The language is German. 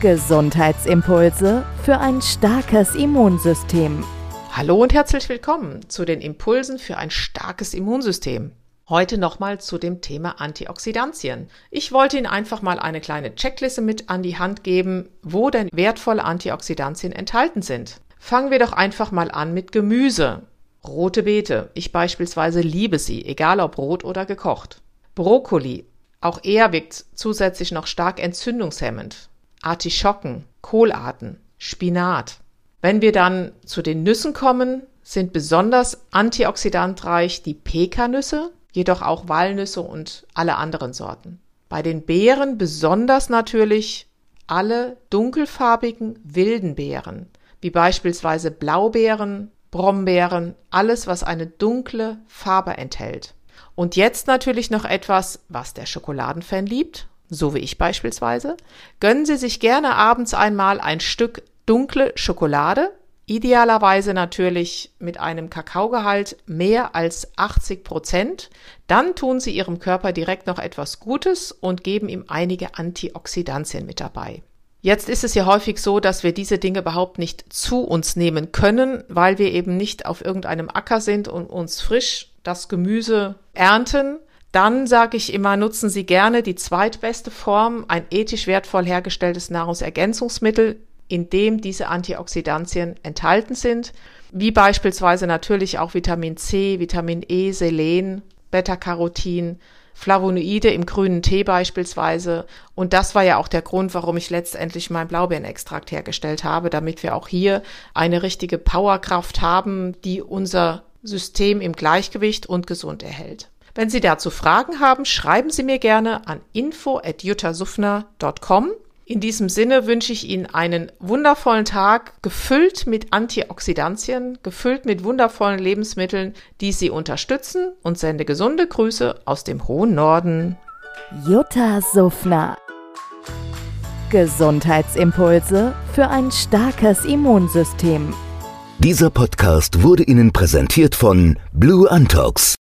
Gesundheitsimpulse für ein starkes Immunsystem. Hallo und herzlich willkommen zu den Impulsen für ein starkes Immunsystem. Heute nochmal zu dem Thema Antioxidantien. Ich wollte Ihnen einfach mal eine kleine Checkliste mit an die Hand geben, wo denn wertvolle Antioxidantien enthalten sind. Fangen wir doch einfach mal an mit Gemüse. Rote Beete. Ich beispielsweise liebe sie, egal ob rot oder gekocht. Brokkoli. Auch er wirkt zusätzlich noch stark entzündungshemmend. Artischocken, Kohlarten, Spinat. Wenn wir dann zu den Nüssen kommen, sind besonders antioxidantreich die Pekannüsse, jedoch auch Walnüsse und alle anderen Sorten. Bei den Beeren besonders natürlich alle dunkelfarbigen wilden Beeren wie beispielsweise Blaubeeren, Brombeeren, alles, was eine dunkle Farbe enthält. Und jetzt natürlich noch etwas, was der Schokoladenfan liebt, so wie ich beispielsweise. Gönnen Sie sich gerne abends einmal ein Stück dunkle Schokolade, idealerweise natürlich mit einem Kakaogehalt mehr als 80 Prozent. Dann tun Sie Ihrem Körper direkt noch etwas Gutes und geben ihm einige Antioxidantien mit dabei. Jetzt ist es ja häufig so, dass wir diese Dinge überhaupt nicht zu uns nehmen können, weil wir eben nicht auf irgendeinem Acker sind und uns frisch das Gemüse ernten. Dann sage ich immer, nutzen Sie gerne die zweitbeste Form, ein ethisch wertvoll hergestelltes Nahrungsergänzungsmittel, in dem diese Antioxidantien enthalten sind, wie beispielsweise natürlich auch Vitamin C, Vitamin E, Selen, Beta-Carotin, Flavonoide im grünen Tee beispielsweise. Und das war ja auch der Grund, warum ich letztendlich mein Blaubeerenextrakt hergestellt habe, damit wir auch hier eine richtige Powerkraft haben, die unser System im Gleichgewicht und gesund erhält. Wenn Sie dazu Fragen haben, schreiben Sie mir gerne an info@juttasufner.com in diesem Sinne wünsche ich Ihnen einen wundervollen Tag, gefüllt mit Antioxidantien, gefüllt mit wundervollen Lebensmitteln, die Sie unterstützen und sende gesunde Grüße aus dem hohen Norden. Jutta Suffner. Gesundheitsimpulse für ein starkes Immunsystem. Dieser Podcast wurde Ihnen präsentiert von Blue Antox,